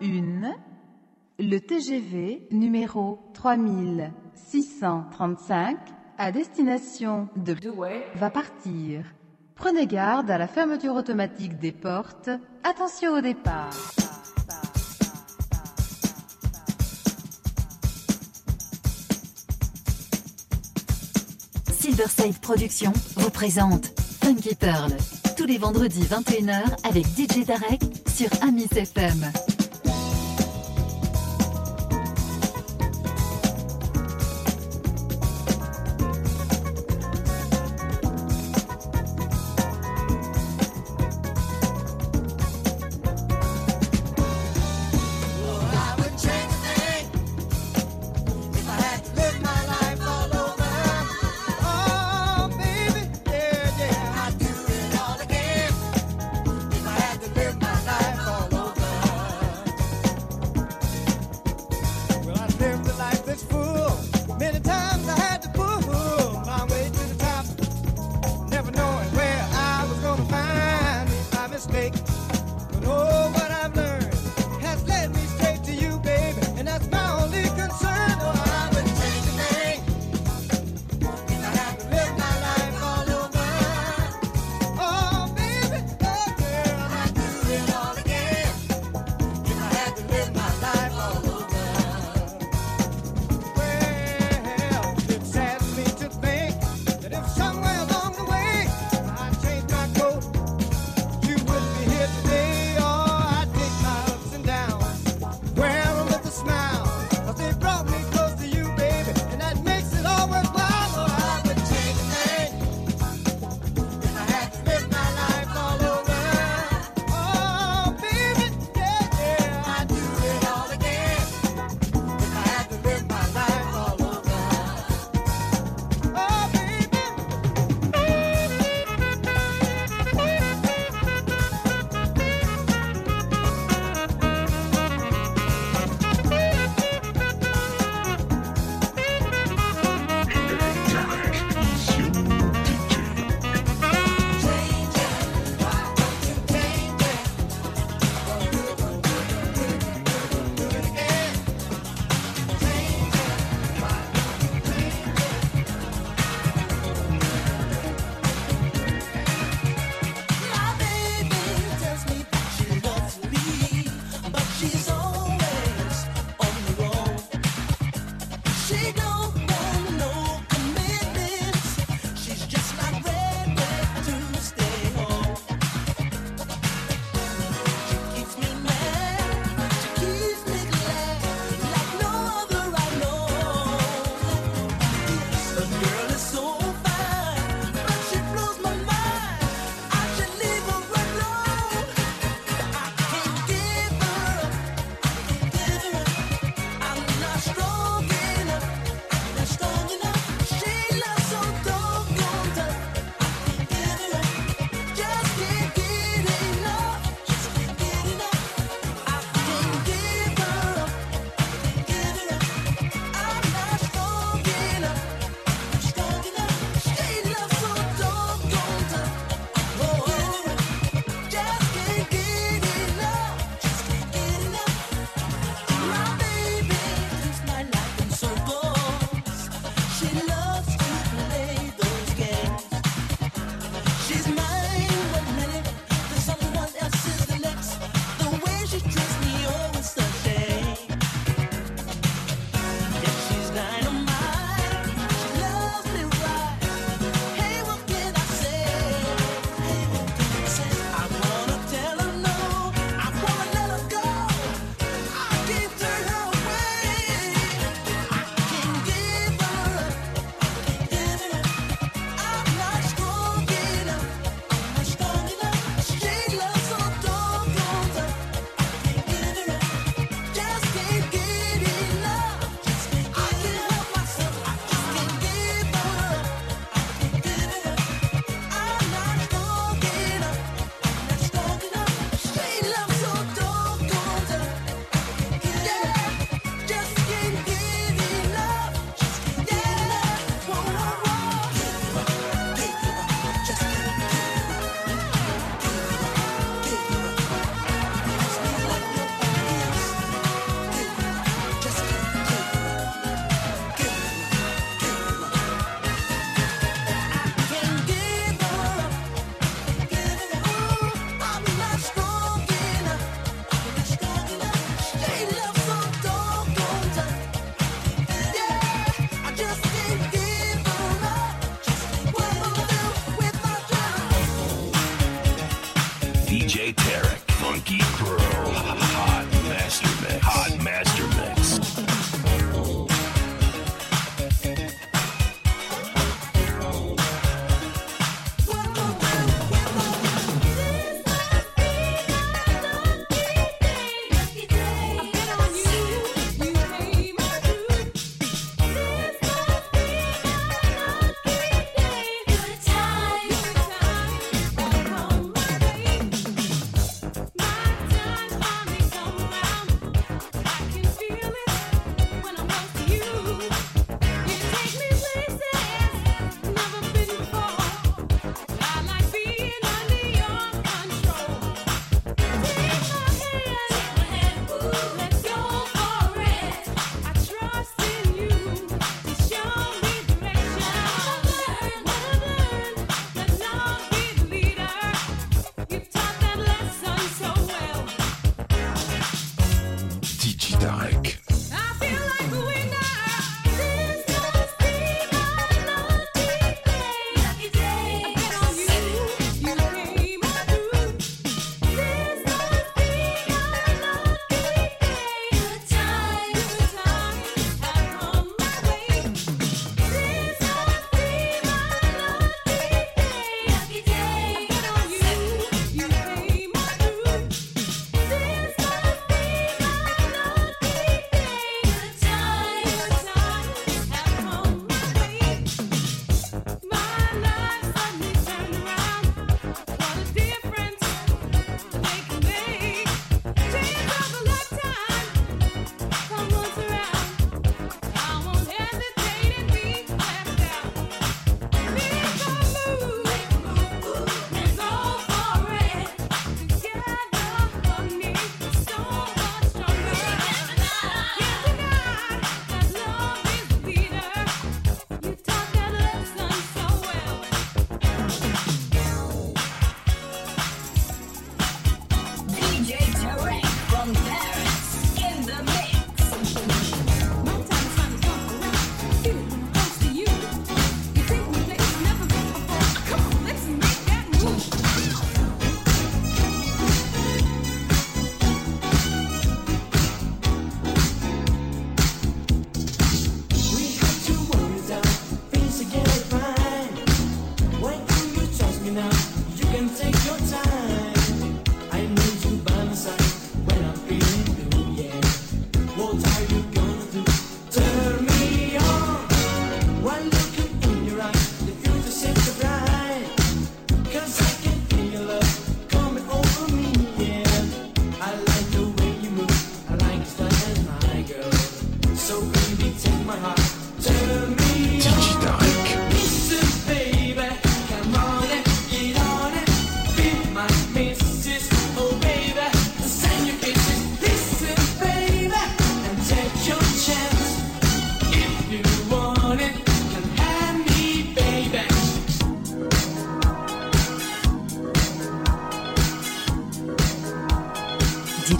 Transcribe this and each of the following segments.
Le TGV numéro 3635 à destination de Douai va partir. Prenez garde à la fermeture automatique des portes. Attention au départ. Silverside Productions vous présente Funky Pearl tous les vendredis 21h avec DJ Darek sur Amis FM.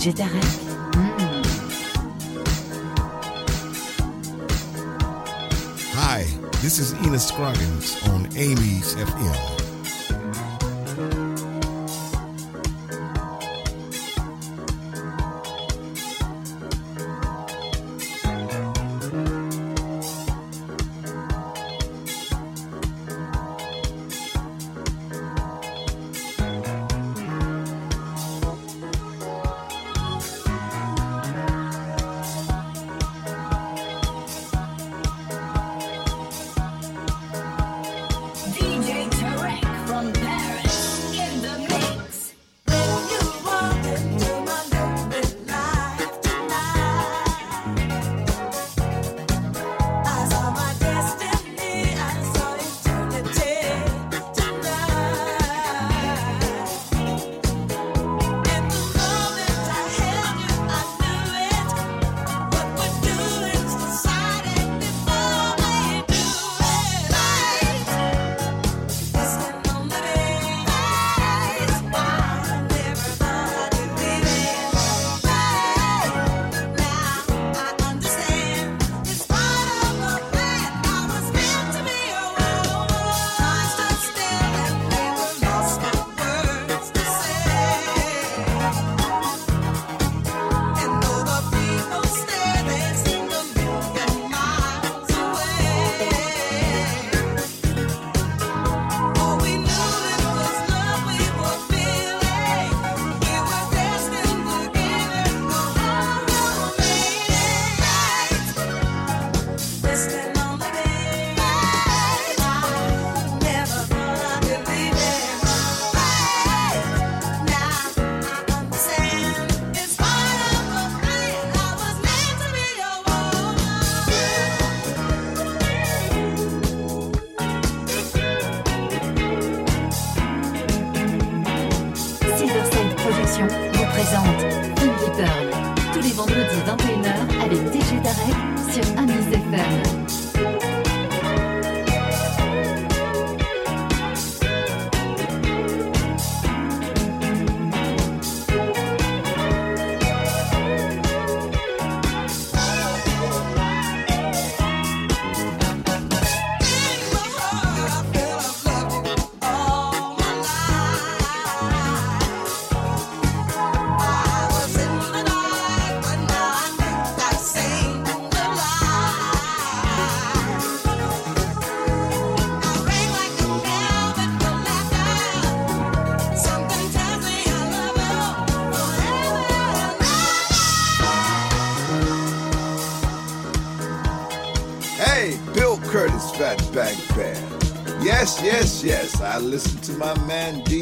végétarienne. Tous les vendredis 21h I listen to my man DJ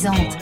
présente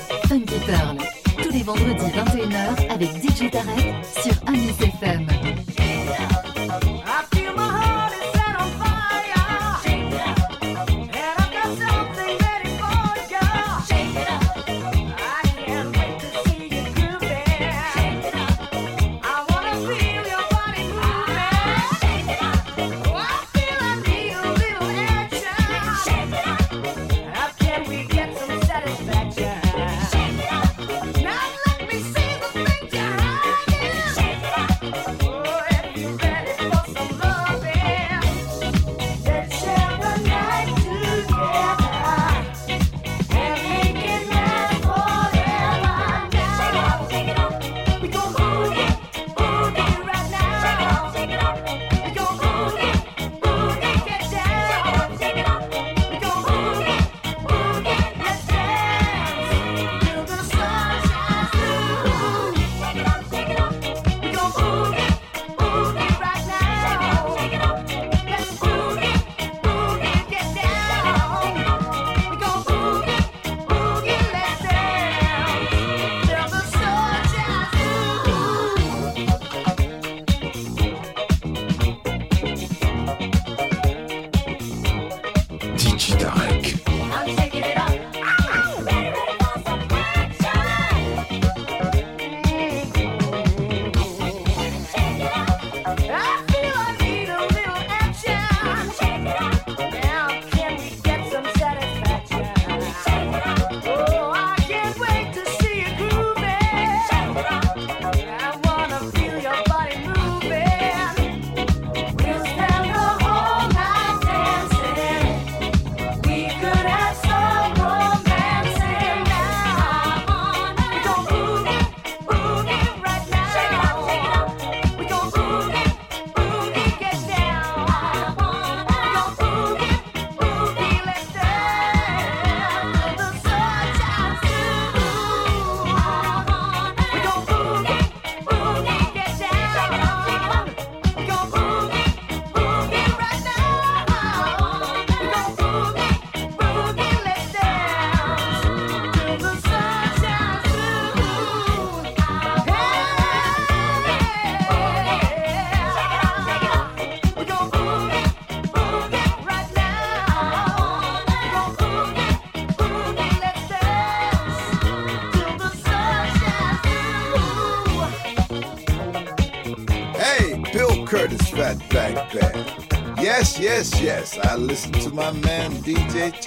I listen to my man DJ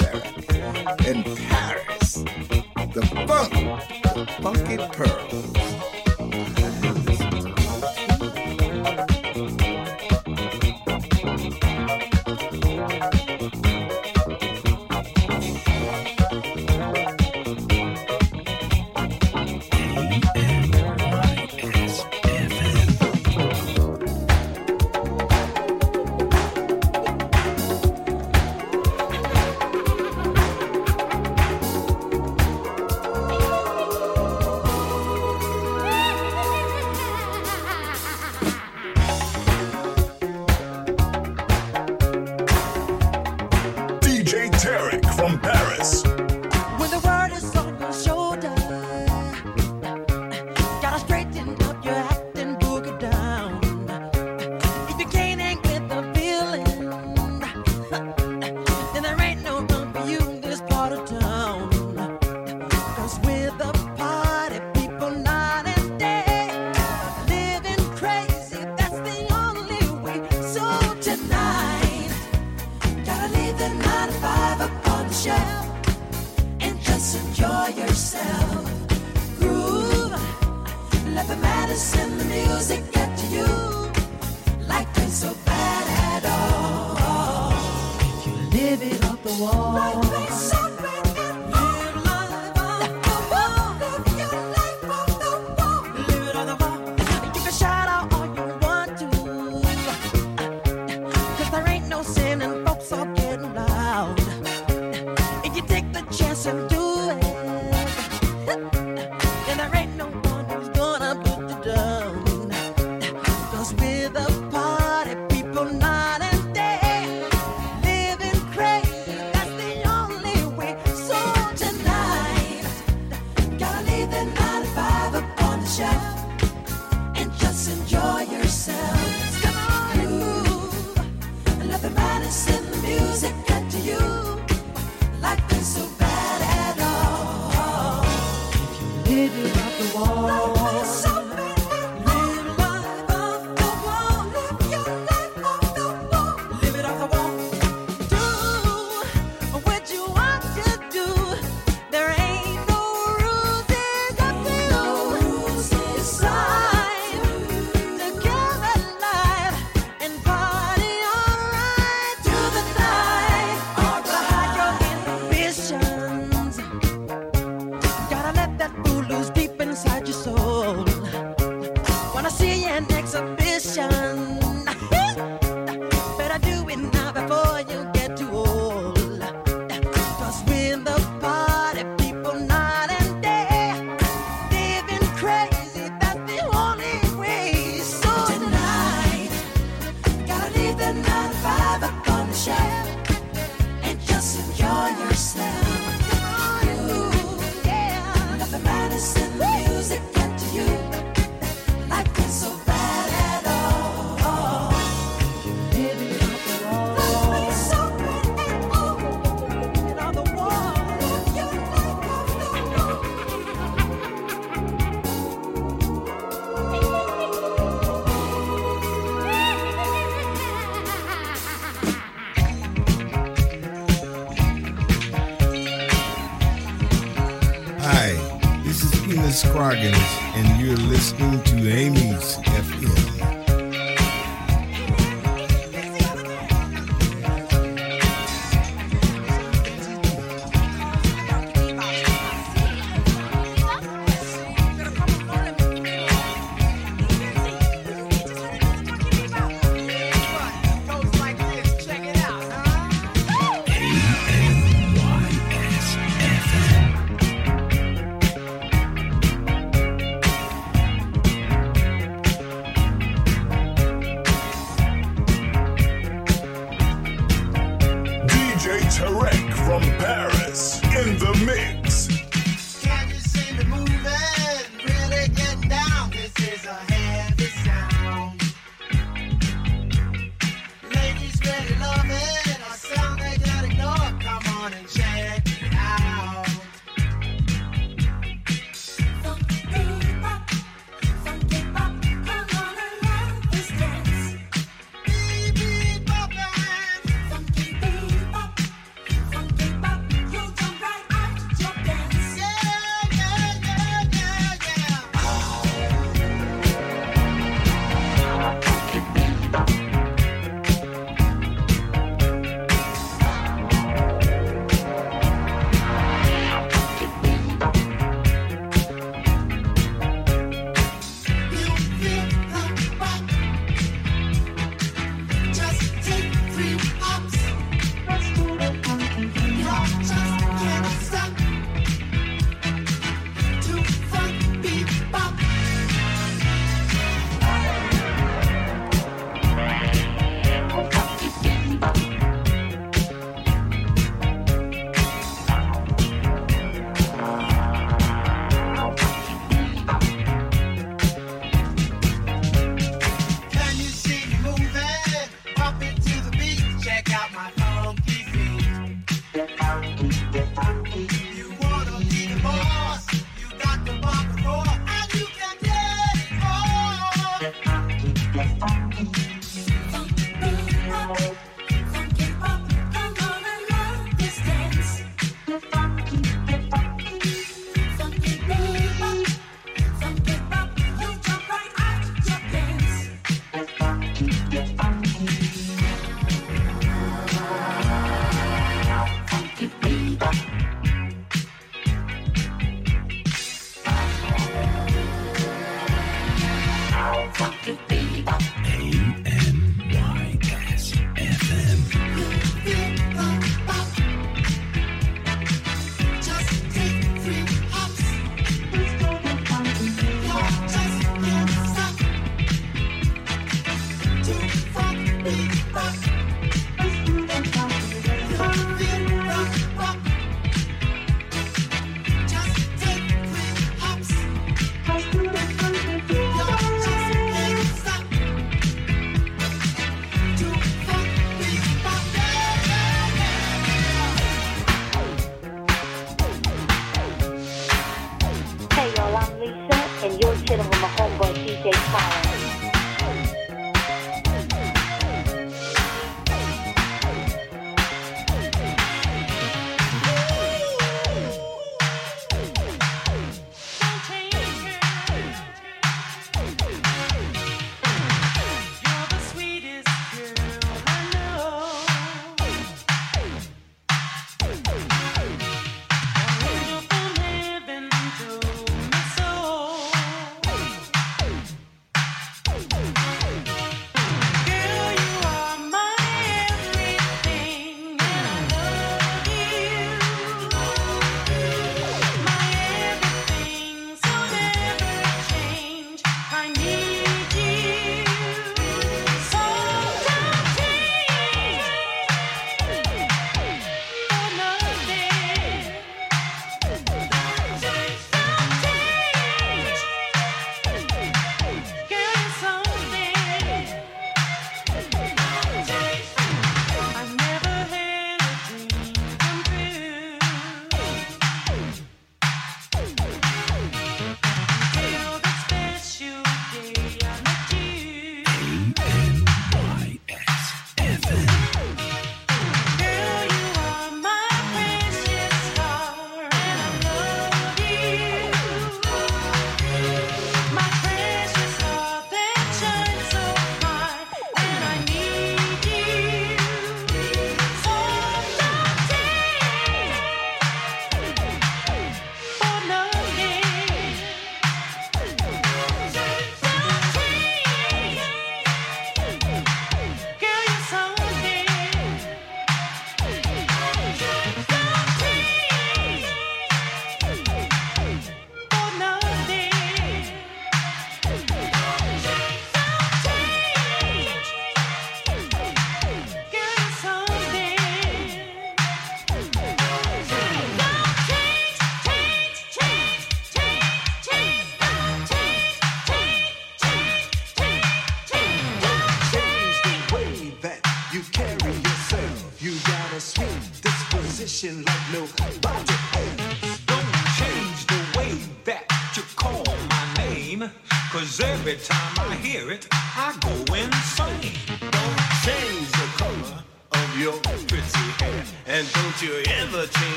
Let that fool loose deep inside your soul. Wanna see an exhibition? bargains.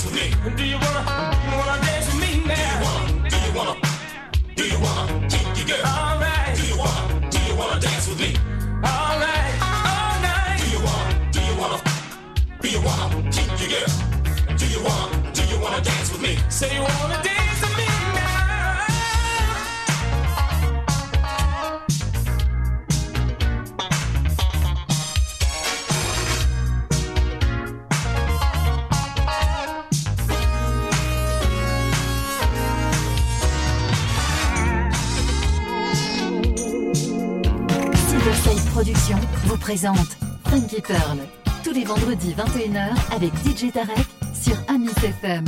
dance with me? Do you wanna, wanna dance with me now? Do you wanna, do you wanna, do you wanna, girl? Alright. Do you wanna, do you wanna dance with me? Alright, all night. Do you wanna, do you wanna, do you wanna, do your girl? Do you wanna, do you wanna dance with me? Say you wanna. présente Funky Pearl, tous les vendredis 21h avec DJ Tarek sur Amis FM.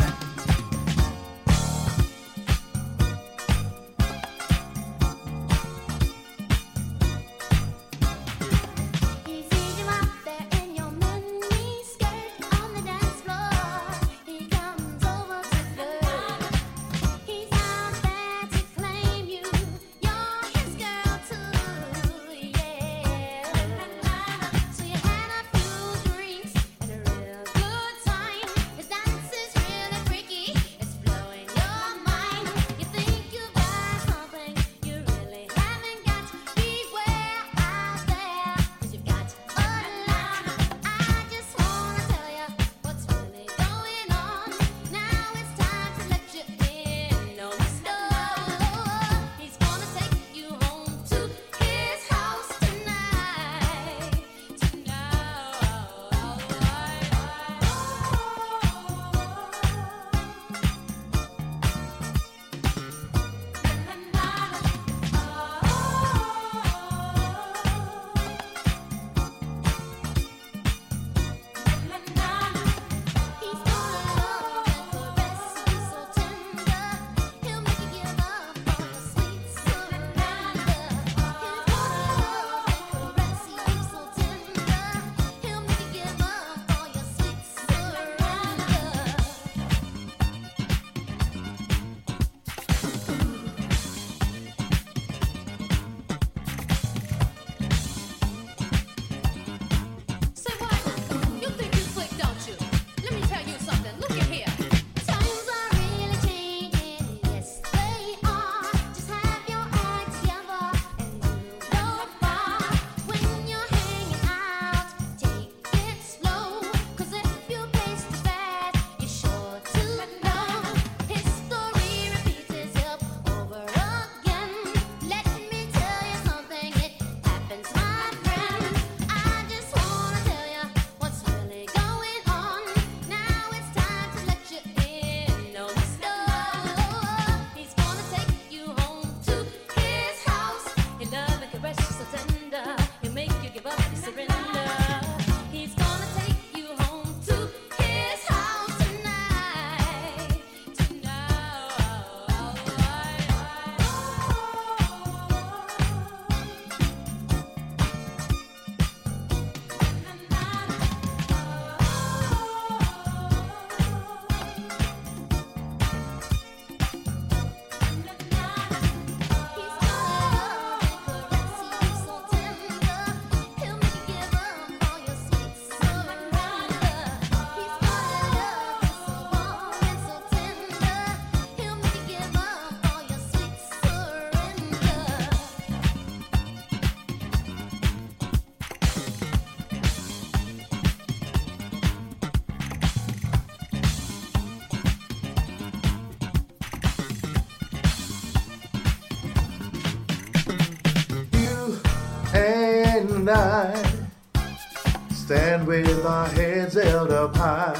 hands held up high.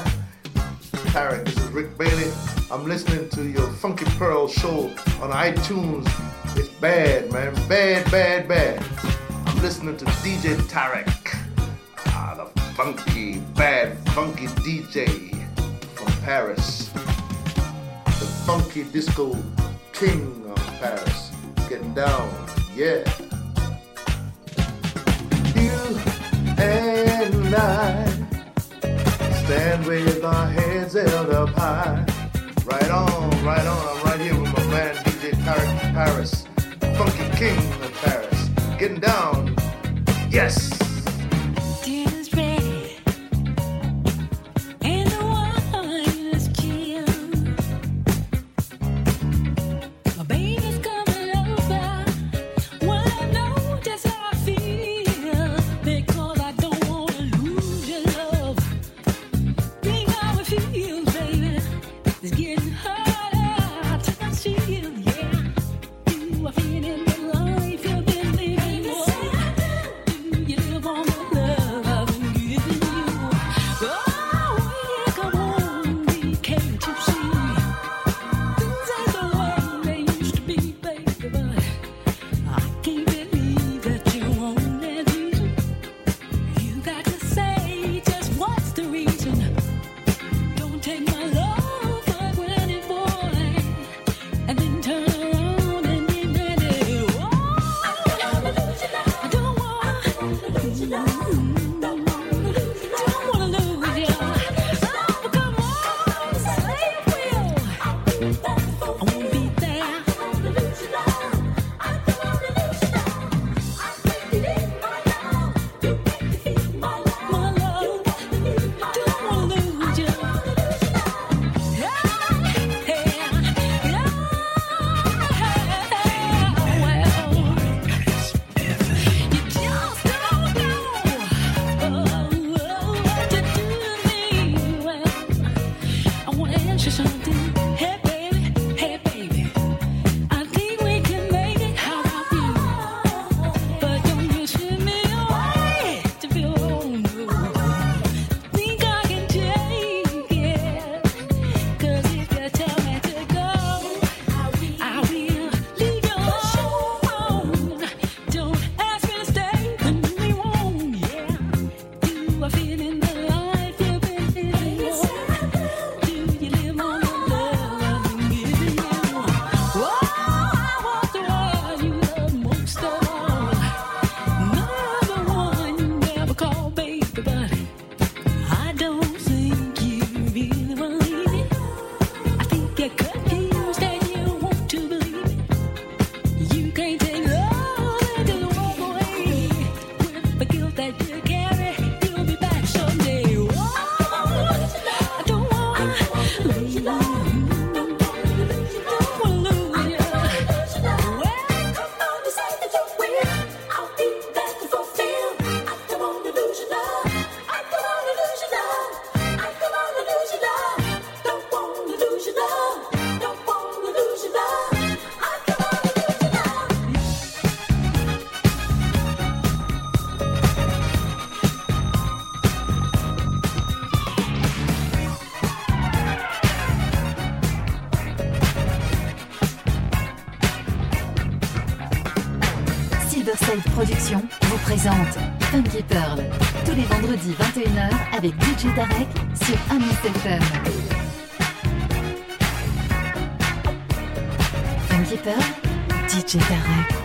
Tarek, this is Rick Bailey. I'm listening to your Funky Pearl show on iTunes. It's bad, man. Bad, bad, bad. I'm listening to DJ Tarek. Ah, the funky, bad, funky DJ from Paris. The funky disco king of Paris. Getting down, yeah. You and I stand with our heads held up high. Right on, right on. I'm right here with my man DJ Tarek Paris, Funky King of Paris. Getting down. Yes. Jedi.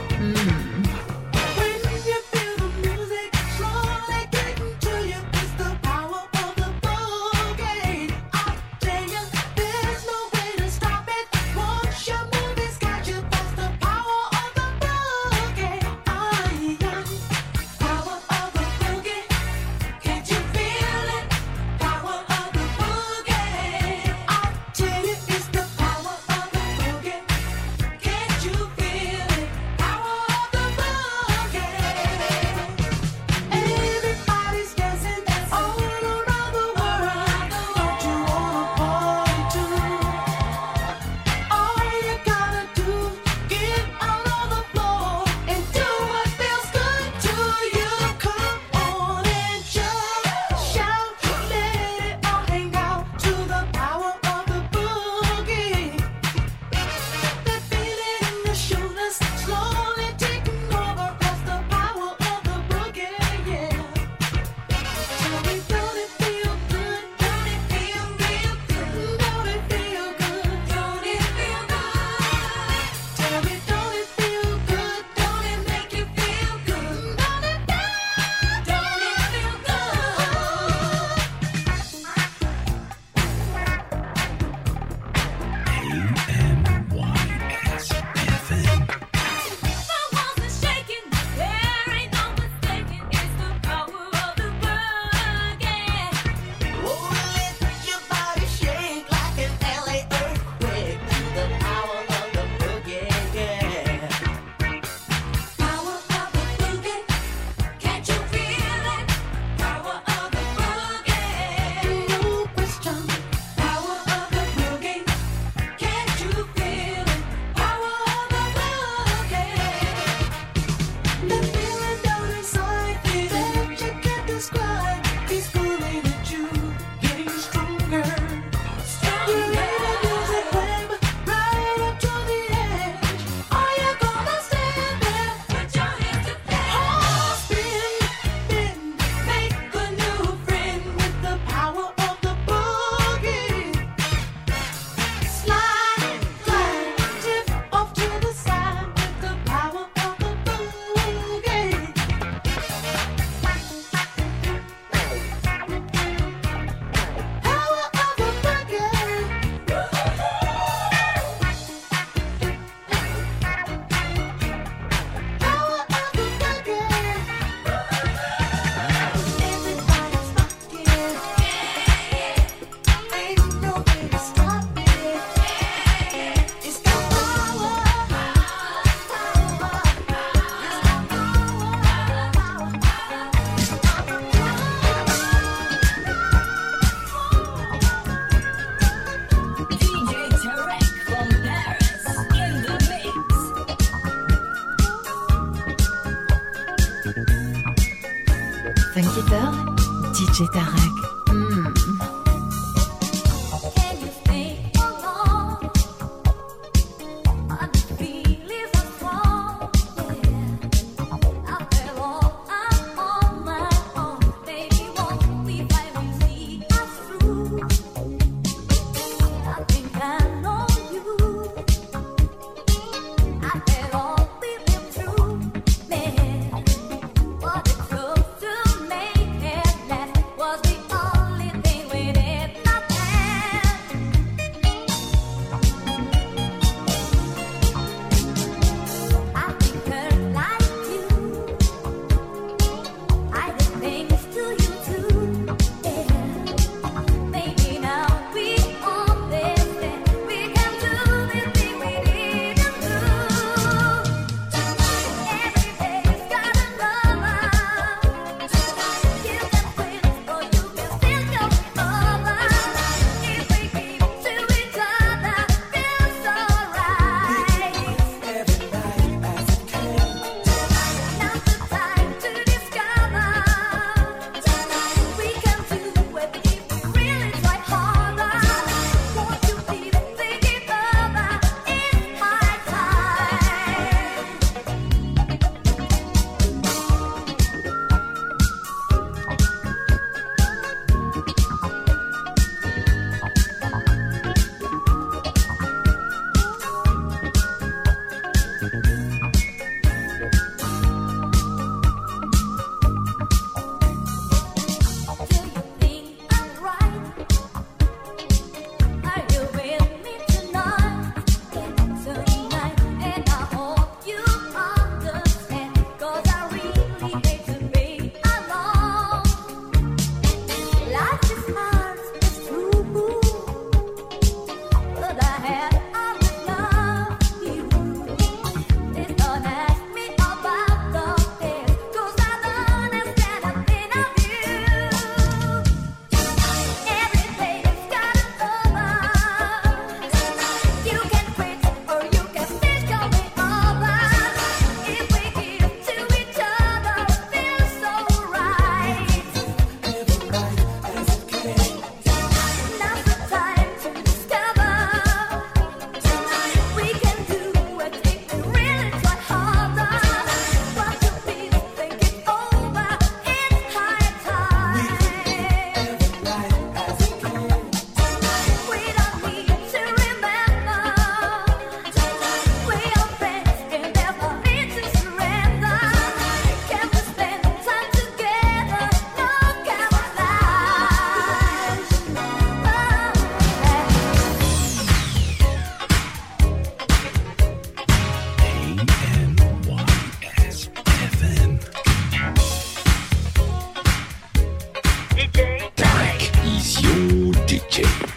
Your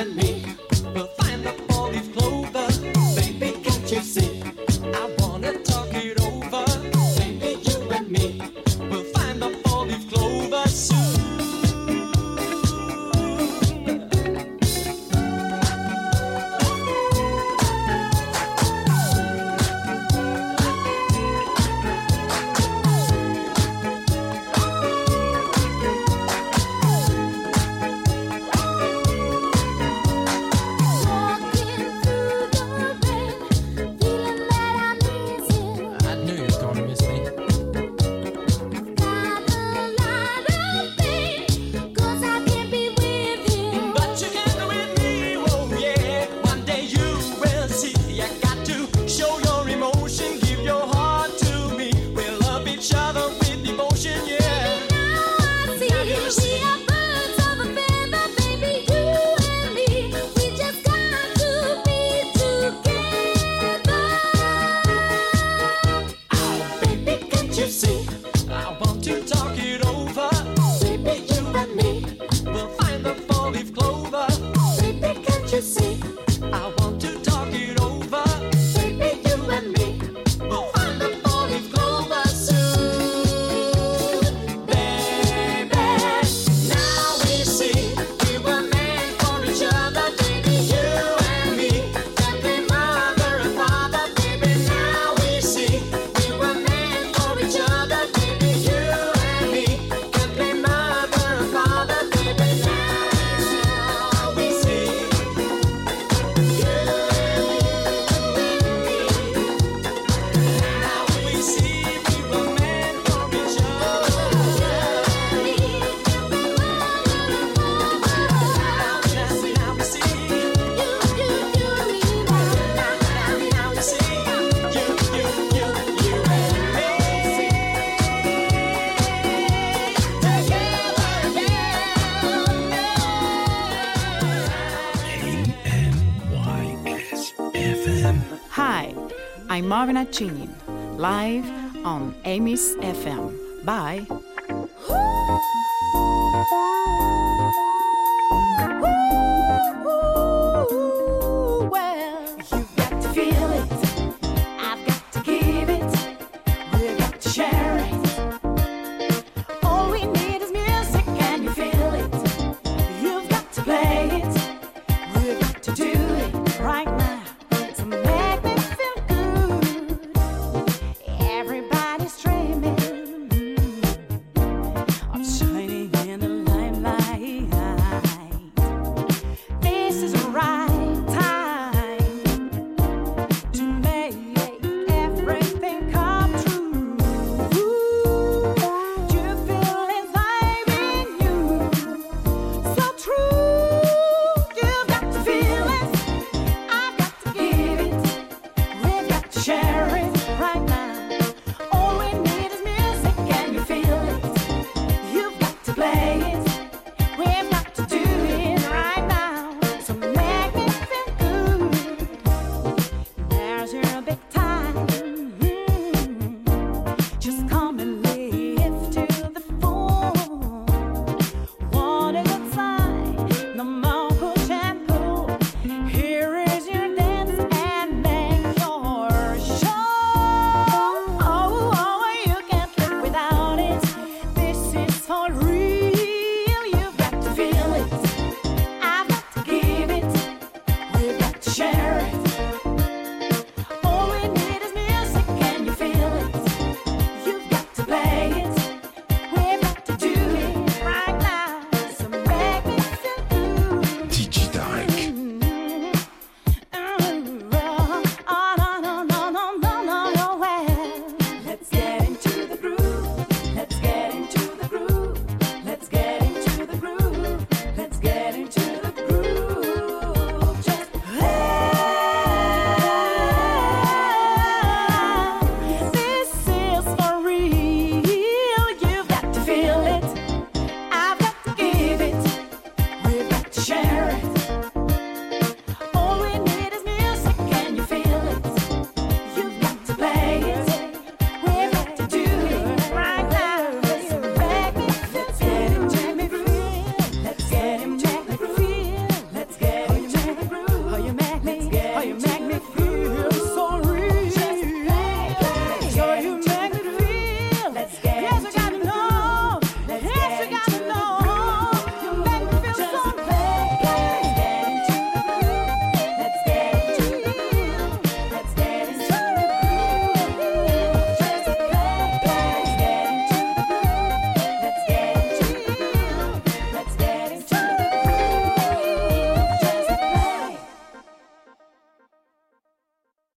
and me I'm Marvina Chinin, live on Amy's FM. Bye. Ooh, ooh, ooh.